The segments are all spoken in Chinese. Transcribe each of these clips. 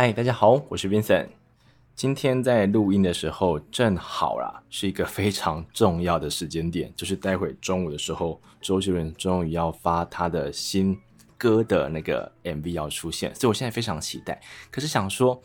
嗨，大家好，我是 Vincent。今天在录音的时候，正好啦，是一个非常重要的时间点，就是待会中午的时候，周杰伦终于要发他的新歌的那个 MV 要出现，所以我现在非常期待。可是想说，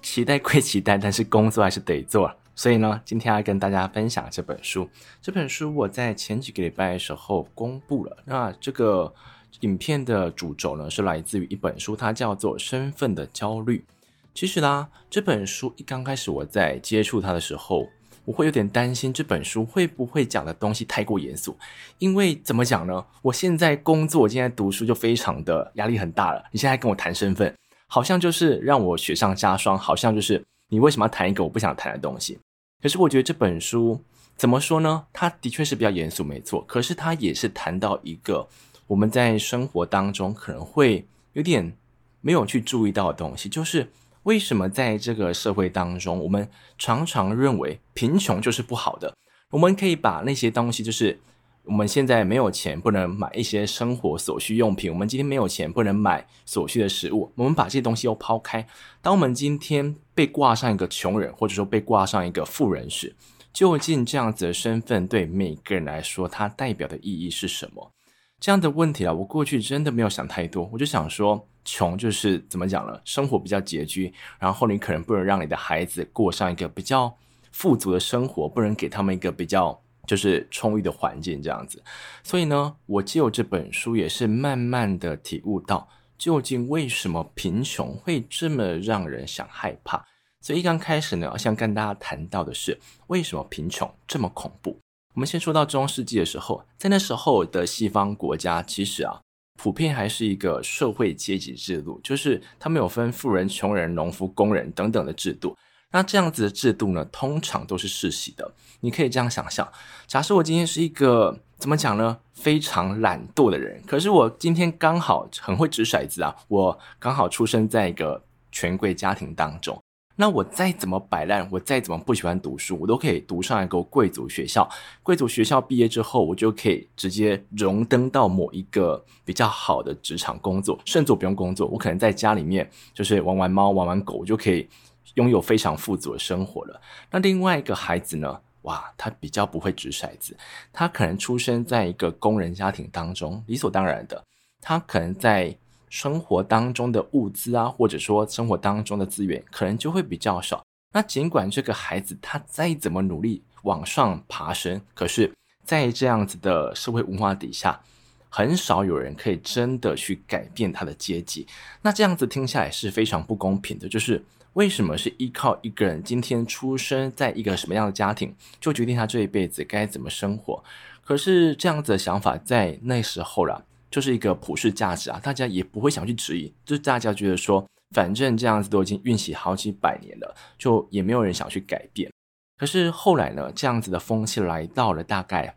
期待归期待，但是工作还是得做。所以呢，今天要跟大家分享这本书。这本书我在前几个礼拜的时候公布了。那这个。影片的主轴呢，是来自于一本书，它叫做《身份的焦虑》。其实啦，这本书一刚开始我在接触它的时候，我会有点担心这本书会不会讲的东西太过严肃。因为怎么讲呢？我现在工作，我现在读书就非常的压力很大了。你现在跟我谈身份，好像就是让我雪上加霜，好像就是你为什么要谈一个我不想谈的东西？可是我觉得这本书怎么说呢？它的确是比较严肃，没错。可是它也是谈到一个。我们在生活当中可能会有点没有去注意到的东西，就是为什么在这个社会当中，我们常常认为贫穷就是不好的。我们可以把那些东西，就是我们现在没有钱，不能买一些生活所需用品；我们今天没有钱，不能买所需的食物。我们把这些东西都抛开。当我们今天被挂上一个穷人，或者说被挂上一个富人时，究竟这样子的身份对每个人来说，它代表的意义是什么？这样的问题啊，我过去真的没有想太多。我就想说，穷就是怎么讲呢？生活比较拮据，然后你可能不能让你的孩子过上一个比较富足的生活，不能给他们一个比较就是充裕的环境这样子。所以呢，我借由这本书也是慢慢的体悟到，究竟为什么贫穷会这么让人想害怕。所以一刚开始呢，我想跟大家谈到的是，为什么贫穷这么恐怖。我们先说到中世纪的时候，在那时候的西方国家，其实啊，普遍还是一个社会阶级制度，就是他们有分富人、穷人、农夫、工人等等的制度。那这样子的制度呢，通常都是世袭的。你可以这样想象：假设我今天是一个怎么讲呢，非常懒惰的人，可是我今天刚好很会掷骰子啊，我刚好出生在一个权贵家庭当中。那我再怎么摆烂，我再怎么不喜欢读书，我都可以读上一个贵族学校。贵族学校毕业之后，我就可以直接荣登到某一个比较好的职场工作，甚至我不用工作，我可能在家里面就是玩玩猫、玩玩狗，我就可以拥有非常富足的生活了。那另外一个孩子呢？哇，他比较不会掷骰子，他可能出生在一个工人家庭当中，理所当然的，他可能在。生活当中的物资啊，或者说生活当中的资源，可能就会比较少。那尽管这个孩子他再怎么努力往上爬升，可是，在这样子的社会文化底下，很少有人可以真的去改变他的阶级。那这样子听下来是非常不公平的。就是为什么是依靠一个人今天出生在一个什么样的家庭，就决定他这一辈子该怎么生活？可是这样子的想法在那时候啦。就是一个普世价值啊，大家也不会想去质疑，就是大家觉得说，反正这样子都已经运行好几百年了，就也没有人想去改变。可是后来呢，这样子的风气来到了大概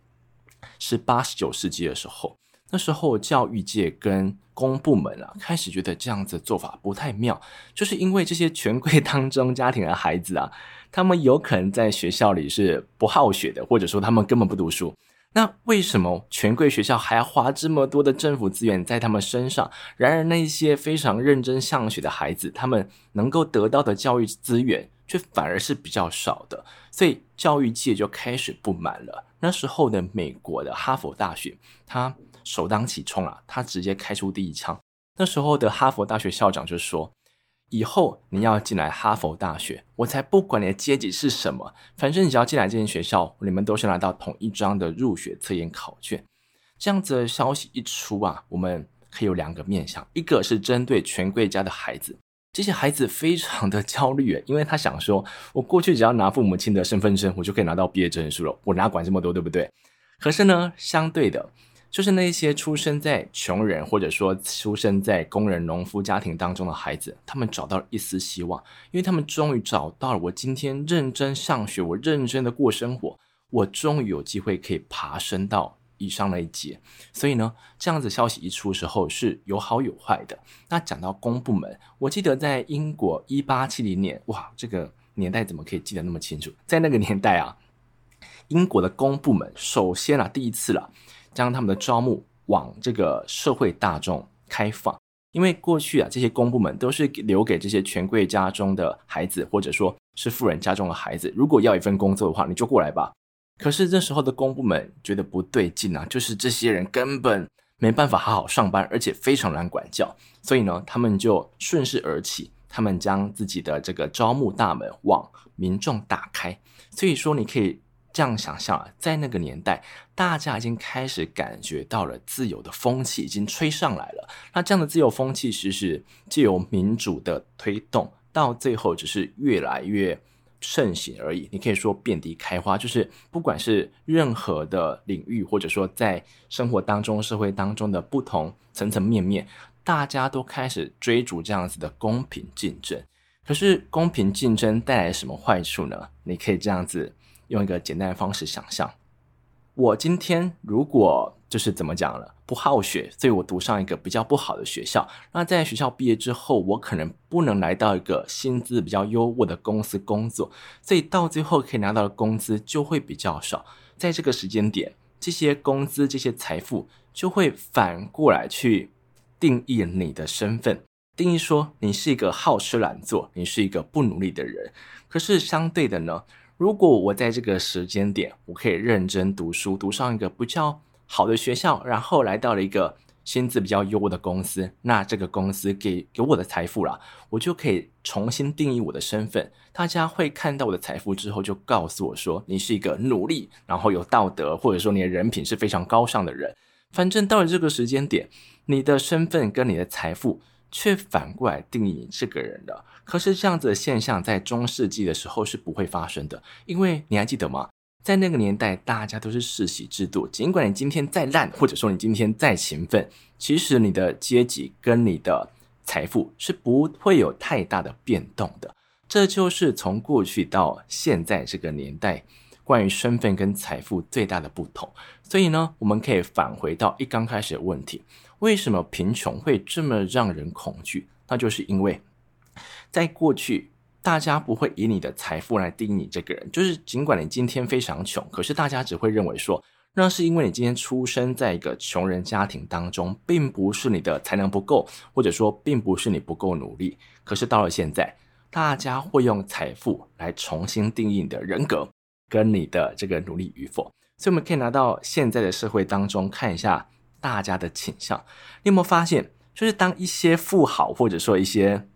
是八十九世纪的时候，那时候教育界跟公部门啊，开始觉得这样子做法不太妙，就是因为这些权贵当中家庭的孩子啊，他们有可能在学校里是不好学的，或者说他们根本不读书。那为什么权贵学校还要花这么多的政府资源在他们身上？然而那些非常认真向学的孩子，他们能够得到的教育资源却反而是比较少的，所以教育界就开始不满了。那时候的美国的哈佛大学，他首当其冲啊，他直接开出第一枪。那时候的哈佛大学校长就说。以后你要进来哈佛大学，我才不管你的阶级是什么，反正你只要进来这间学校，你们都是拿到同一张的入学测验考卷。这样子的消息一出啊，我们可以有两个面向，一个是针对权贵家的孩子，这些孩子非常的焦虑，因为他想说，我过去只要拿父母亲的身份证，我就可以拿到毕业证书了，我哪管这么多，对不对？可是呢，相对的。就是那些出生在穷人或者说出生在工人、农夫家庭当中的孩子，他们找到了一丝希望，因为他们终于找到了：我今天认真上学，我认真的过生活，我终于有机会可以爬升到以上那一阶。所以呢，这样子消息一出时候是有好有坏的。那讲到公部门，我记得在英国一八七零年，哇，这个年代怎么可以记得那么清楚？在那个年代啊，英国的公部门首先啊，第一次了。将他们的招募往这个社会大众开放，因为过去啊，这些公部门都是留给这些权贵家中的孩子，或者说是富人家中的孩子。如果要一份工作的话，你就过来吧。可是这时候的公部门觉得不对劲啊，就是这些人根本没办法好好上班，而且非常难管教，所以呢，他们就顺势而起，他们将自己的这个招募大门往民众打开。所以说，你可以。这样想象啊，在那个年代，大家已经开始感觉到了自由的风气已经吹上来了。那这样的自由风气，其实是借由民主的推动，到最后只是越来越盛行而已。你可以说遍地开花，就是不管是任何的领域，或者说在生活当中、社会当中的不同层层面面，大家都开始追逐这样子的公平竞争。可是，公平竞争带来什么坏处呢？你可以这样子。用一个简单的方式想象，我今天如果就是怎么讲了，不好学，所以我读上一个比较不好的学校。那在学校毕业之后，我可能不能来到一个薪资比较优渥的公司工作，所以到最后可以拿到的工资就会比较少。在这个时间点，这些工资、这些财富就会反过来去定义你的身份，定义说你是一个好吃懒做，你是一个不努力的人。可是相对的呢？如果我在这个时间点，我可以认真读书，读上一个比较好的学校，然后来到了一个薪资比较优的公司，那这个公司给给我的财富啦，我就可以重新定义我的身份。大家会看到我的财富之后，就告诉我说，你是一个努力，然后有道德，或者说你的人品是非常高尚的人。反正到了这个时间点，你的身份跟你的财富却反过来定义你这个人了。可是这样子的现象在中世纪的时候是不会发生的，因为你还记得吗？在那个年代，大家都是世袭制度，尽管你今天再烂，或者说你今天再勤奋，其实你的阶级跟你的财富是不会有太大的变动的。这就是从过去到现在这个年代关于身份跟财富最大的不同。所以呢，我们可以返回到一刚开始的问题：为什么贫穷会这么让人恐惧？那就是因为。在过去，大家不会以你的财富来定义你这个人。就是尽管你今天非常穷，可是大家只会认为说，那是因为你今天出生在一个穷人家庭当中，并不是你的才能不够，或者说并不是你不够努力。可是到了现在，大家会用财富来重新定义你的人格跟你的这个努力与否。所以我们可以拿到现在的社会当中看一下大家的倾向。你有没有发现，就是当一些富豪或者说一些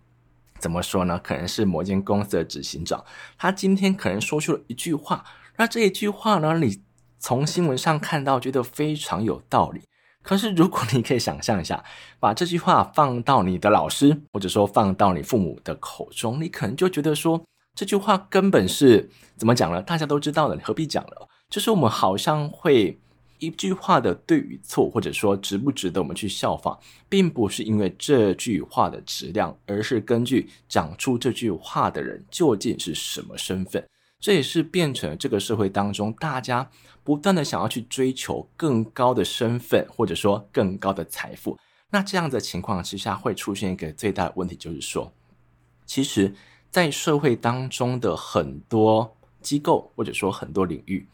怎么说呢？可能是某间公司的执行长，他今天可能说出了一句话，那这一句话呢，你从新闻上看到觉得非常有道理。可是如果你可以想象一下，把这句话放到你的老师，或者说放到你父母的口中，你可能就觉得说，这句话根本是怎么讲呢？大家都知道的，你何必讲了？就是我们好像会。一句话的对与错，或者说值不值得我们去效仿，并不是因为这句话的质量，而是根据讲出这句话的人究竟是什么身份。这也是变成这个社会当中大家不断的想要去追求更高的身份，或者说更高的财富。那这样的情况之下，会出现一个最大的问题，就是说，其实，在社会当中的很多机构，或者说很多领域。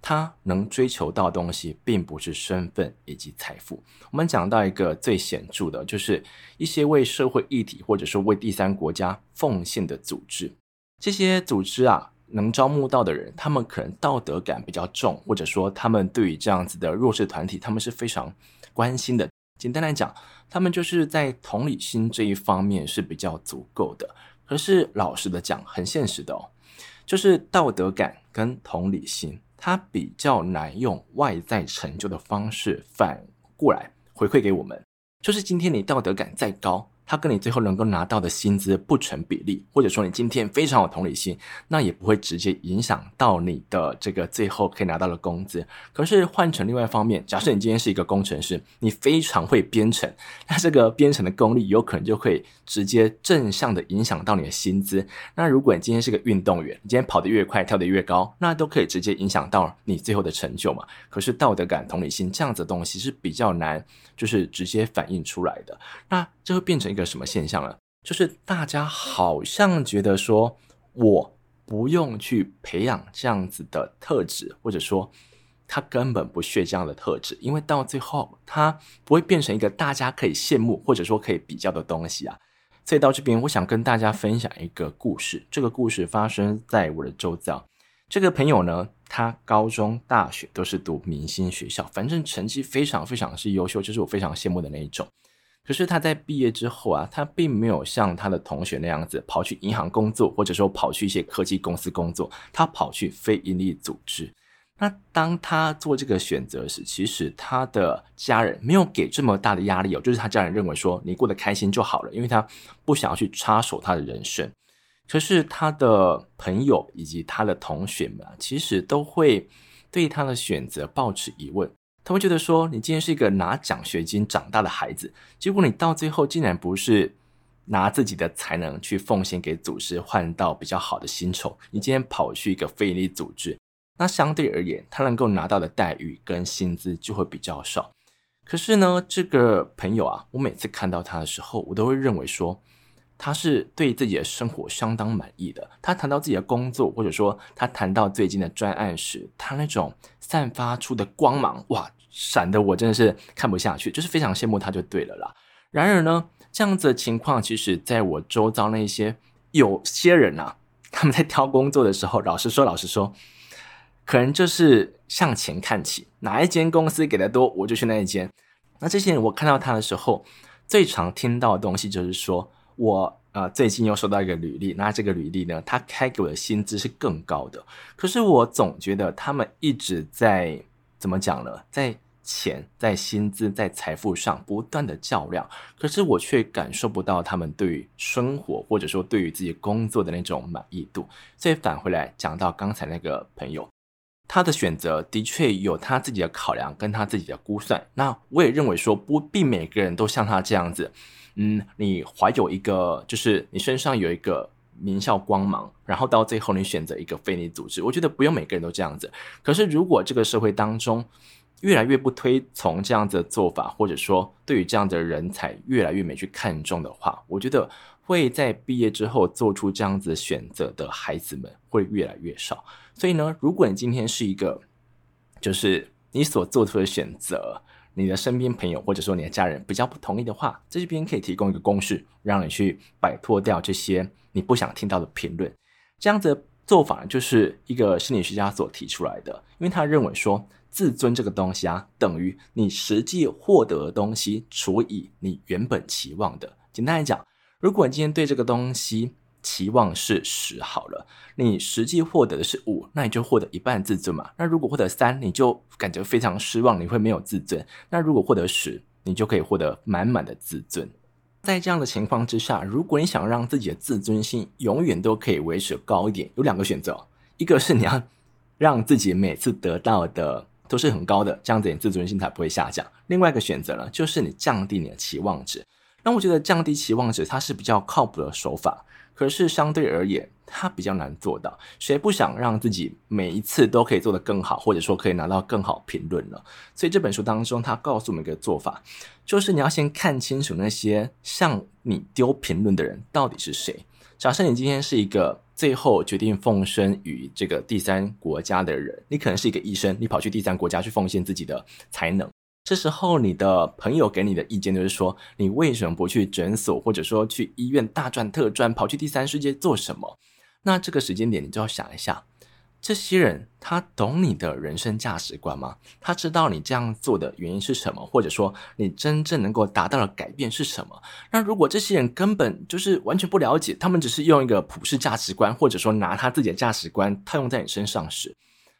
他能追求到东西，并不是身份以及财富。我们讲到一个最显著的，就是一些为社会议题或者说为第三国家奉献的组织。这些组织啊，能招募到的人，他们可能道德感比较重，或者说他们对于这样子的弱势团体，他们是非常关心的。简单来讲，他们就是在同理心这一方面是比较足够的。可是老实的讲，很现实的哦，就是道德感跟同理心。他比较难用外在成就的方式反过来回馈给我们，就是今天你道德感再高。他跟你最后能够拿到的薪资不成比例，或者说你今天非常有同理心，那也不会直接影响到你的这个最后可以拿到的工资。可是换成另外一方面，假设你今天是一个工程师，你非常会编程，那这个编程的功力有可能就会直接正向的影响到你的薪资。那如果你今天是个运动员，你今天跑得越快，跳得越高，那都可以直接影响到你最后的成就嘛。可是道德感、同理心这样子的东西是比较难，就是直接反映出来的。那这会变成一个什么现象呢？就是大家好像觉得说，我不用去培养这样子的特质，或者说他根本不屑这样的特质，因为到最后他不会变成一个大家可以羡慕或者说可以比较的东西啊。所以到这边，我想跟大家分享一个故事。这个故事发生在我的周遭。这个朋友呢，他高中、大学都是读明星学校，反正成绩非常非常是优秀，就是我非常羡慕的那一种。可是他在毕业之后啊，他并没有像他的同学那样子跑去银行工作，或者说跑去一些科技公司工作，他跑去非营利组织。那当他做这个选择时，其实他的家人没有给这么大的压力哦，就是他家人认为说你过得开心就好了，因为他不想要去插手他的人生。可是他的朋友以及他的同学们啊，其实都会对他的选择抱持疑问。他会觉得说，你今天是一个拿奖学金长大的孩子，结果你到最后竟然不是拿自己的才能去奉献给组织，换到比较好的薪酬，你今天跑去一个非营利组织，那相对而言，他能够拿到的待遇跟薪资就会比较少。可是呢，这个朋友啊，我每次看到他的时候，我都会认为说，他是对自己的生活相当满意的。他谈到自己的工作，或者说他谈到最近的专案时，他那种散发出的光芒，哇！闪的我真的是看不下去，就是非常羡慕他就对了啦。然而呢，这样子的情况，其实在我周遭那些有些人啊，他们在挑工作的时候，老实说，老实说，可能就是向前看齐，哪一间公司给的多，我就去那一间。那这些人，我看到他的时候，最常听到的东西就是说，我呃最近又收到一个履历，那这个履历呢，他开给我的薪资是更高的，可是我总觉得他们一直在。怎么讲呢？在钱、在薪资、在财富上不断的较量，可是我却感受不到他们对于生活或者说对于自己工作的那种满意度。所以返回来讲到刚才那个朋友，他的选择的确有他自己的考量跟他自己的估算。那我也认为说，不必每个人都像他这样子，嗯，你怀有一个，就是你身上有一个。名校光芒，然后到最后你选择一个非你组织，我觉得不用每个人都这样子。可是如果这个社会当中越来越不推崇这样子的做法，或者说对于这样的人才越来越没去看重的话，我觉得会在毕业之后做出这样子选择的孩子们会越来越少。所以呢，如果你今天是一个，就是你所做出的选择。你的身边朋友或者说你的家人比较不同意的话，这边可以提供一个公式，让你去摆脱掉这些你不想听到的评论。这样子的做法就是一个心理学家所提出来的，因为他认为说，自尊这个东西啊，等于你实际获得的东西除以你原本期望的。简单来讲，如果你今天对这个东西，期望是十好了，你实际获得的是五，那你就获得一半自尊嘛。那如果获得三，你就感觉非常失望，你会没有自尊。那如果获得十，你就可以获得满满的自尊。在这样的情况之下，如果你想让自己的自尊心永远都可以维持高一点，有两个选择，一个是你要让自己每次得到的都是很高的，这样子你自尊心才不会下降。另外一个选择呢，就是你降低你的期望值。那我觉得降低期望值，它是比较靠谱的手法。可是相对而言，它比较难做到。谁不想让自己每一次都可以做得更好，或者说可以拿到更好评论呢？所以这本书当中，他告诉我们一个做法，就是你要先看清楚那些向你丢评论的人到底是谁。假设你今天是一个最后决定奉身于这个第三国家的人，你可能是一个医生，你跑去第三国家去奉献自己的才能。这时候，你的朋友给你的意见就是说，你为什么不去诊所，或者说去医院大赚特赚，跑去第三世界做什么？那这个时间点，你就要想一下，这些人他懂你的人生价值观吗？他知道你这样做的原因是什么，或者说你真正能够达到的改变是什么？那如果这些人根本就是完全不了解，他们只是用一个普世价值观，或者说拿他自己的价值观套用在你身上时，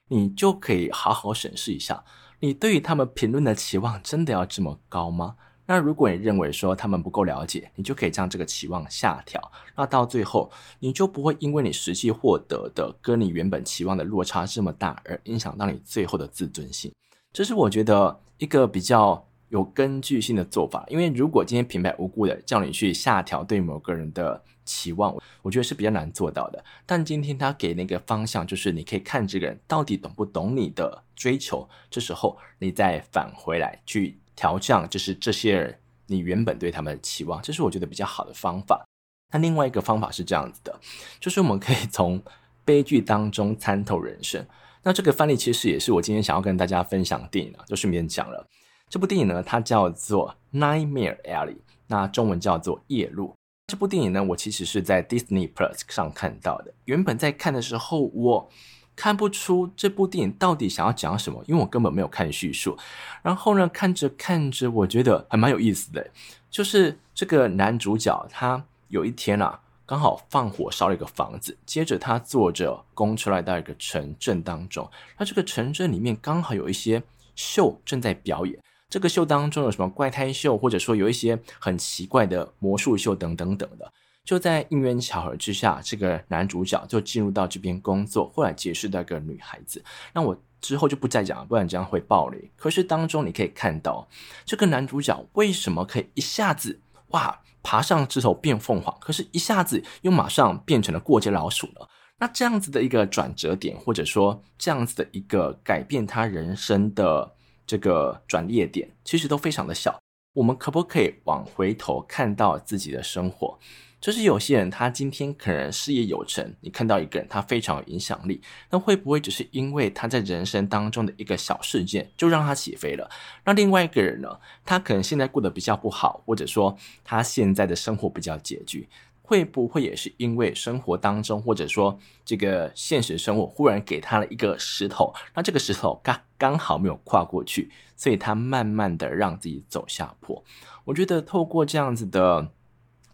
你就可以好好审视一下。你对于他们评论的期望真的要这么高吗？那如果你认为说他们不够了解，你就可以将这个期望下调。那到最后，你就不会因为你实际获得的跟你原本期望的落差这么大，而影响到你最后的自尊心。这是我觉得一个比较有根据性的做法。因为如果今天平白无故的叫你去下调对某个人的期望，我觉得是比较难做到的。但今天他给那个方向，就是你可以看这个人到底懂不懂你的追求。这时候你再返回来去调降，就是这些人你原本对他们的期望，这是我觉得比较好的方法。那另外一个方法是这样子的，就是我们可以从悲剧当中参透人生。那这个范例其实也是我今天想要跟大家分享的电影啊，就顺便讲了。这部电影呢，它叫做《Nightmare Alley》，那中文叫做《夜路》。这部电影呢，我其实是在 Disney Plus 上看到的。原本在看的时候，我看不出这部电影到底想要讲什么，因为我根本没有看叙述。然后呢，看着看着，我觉得还蛮有意思的，就是这个男主角他有一天啊，刚好放火烧了一个房子，接着他坐着公车来到一个城镇当中。那这个城镇里面刚好有一些秀正在表演。这个秀当中有什么怪胎秀，或者说有一些很奇怪的魔术秀等等等的，就在因缘巧合之下，这个男主角就进入到这边工作，后来结识到一个女孩子。那我之后就不再讲了，不然这样会爆雷。可是当中你可以看到，这个男主角为什么可以一下子哇爬上枝头变凤凰，可是一下子又马上变成了过街老鼠呢？那这样子的一个转折点，或者说这样子的一个改变他人生的。这个转捩点其实都非常的小，我们可不可以往回头看到自己的生活？就是有些人他今天可能事业有成，你看到一个人他非常有影响力，那会不会只是因为他在人生当中的一个小事件就让他起飞了？那另外一个人呢，他可能现在过得比较不好，或者说他现在的生活比较拮据。会不会也是因为生活当中，或者说这个现实生活忽然给他了一个石头，那这个石头刚刚好没有跨过去，所以他慢慢的让自己走下坡。我觉得透过这样子的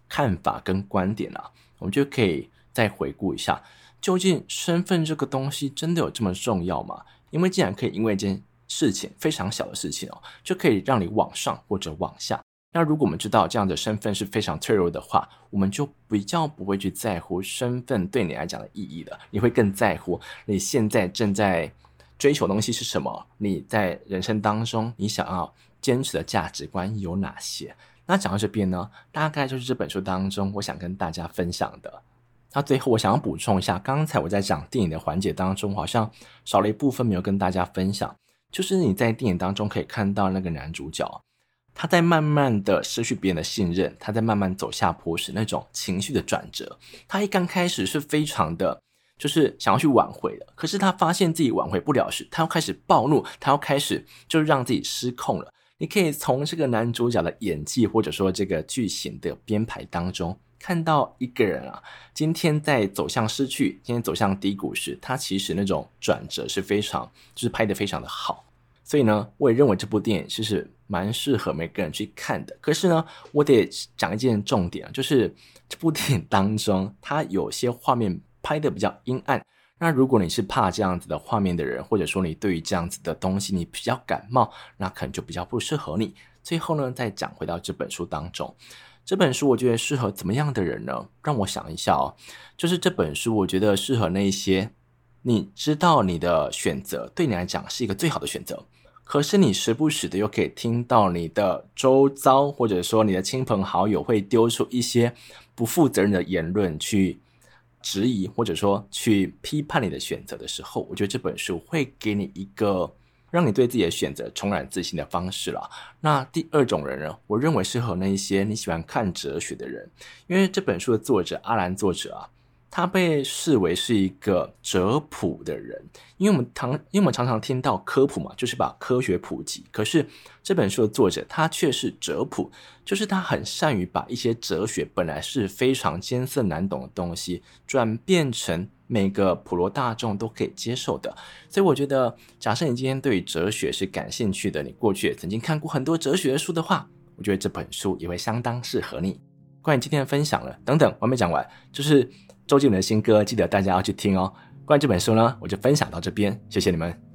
看法跟观点啊，我们就可以再回顾一下，究竟身份这个东西真的有这么重要吗？因为既然可以因为一件事情非常小的事情哦，就可以让你往上或者往下。那如果我们知道这样的身份是非常脆弱的话，我们就比较不会去在乎身份对你来讲的意义了。你会更在乎你现在正在追求的东西是什么？你在人生当中你想要坚持的价值观有哪些？那讲到这边呢，大概就是这本书当中我想跟大家分享的。那最后我想要补充一下，刚才我在讲电影的环节当中，好像少了一部分没有跟大家分享，就是你在电影当中可以看到那个男主角。他在慢慢的失去别人的信任，他在慢慢走下坡时那种情绪的转折。他一刚开始是非常的，就是想要去挽回的，可是他发现自己挽回不了时，他要开始暴怒，他要开始就让自己失控了。你可以从这个男主角的演技，或者说这个剧情的编排当中，看到一个人啊，今天在走向失去，今天走向低谷时，他其实那种转折是非常，就是拍得非常的好。所以呢，我也认为这部电影其实蛮适合每个人去看的。可是呢，我得讲一件重点，就是这部电影当中，它有些画面拍的比较阴暗。那如果你是怕这样子的画面的人，或者说你对于这样子的东西你比较感冒，那可能就比较不适合你。最后呢，再讲回到这本书当中，这本书我觉得适合怎么样的人呢？让我想一下哦，就是这本书我觉得适合那些。你知道你的选择对你来讲是一个最好的选择，可是你时不时的又可以听到你的周遭或者说你的亲朋好友会丢出一些不负责任的言论去质疑或者说去批判你的选择的时候，我觉得这本书会给你一个让你对自己的选择重燃自信的方式了。那第二种人呢，我认为适合那一些你喜欢看哲学的人，因为这本书的作者阿兰作者啊。他被视为是一个哲普的人，因为我们常，因为我们常常听到科普嘛，就是把科学普及。可是这本书的作者他却是哲普，就是他很善于把一些哲学本来是非常艰涩难懂的东西，转变成每个普罗大众都可以接受的。所以我觉得，假设你今天对哲学是感兴趣的，你过去也曾经看过很多哲学书的话，我觉得这本书也会相当适合你。关于今天的分享了，等等，我还没讲完，就是。周杰伦的新歌，记得大家要去听哦。关于这本书呢，我就分享到这边，谢谢你们。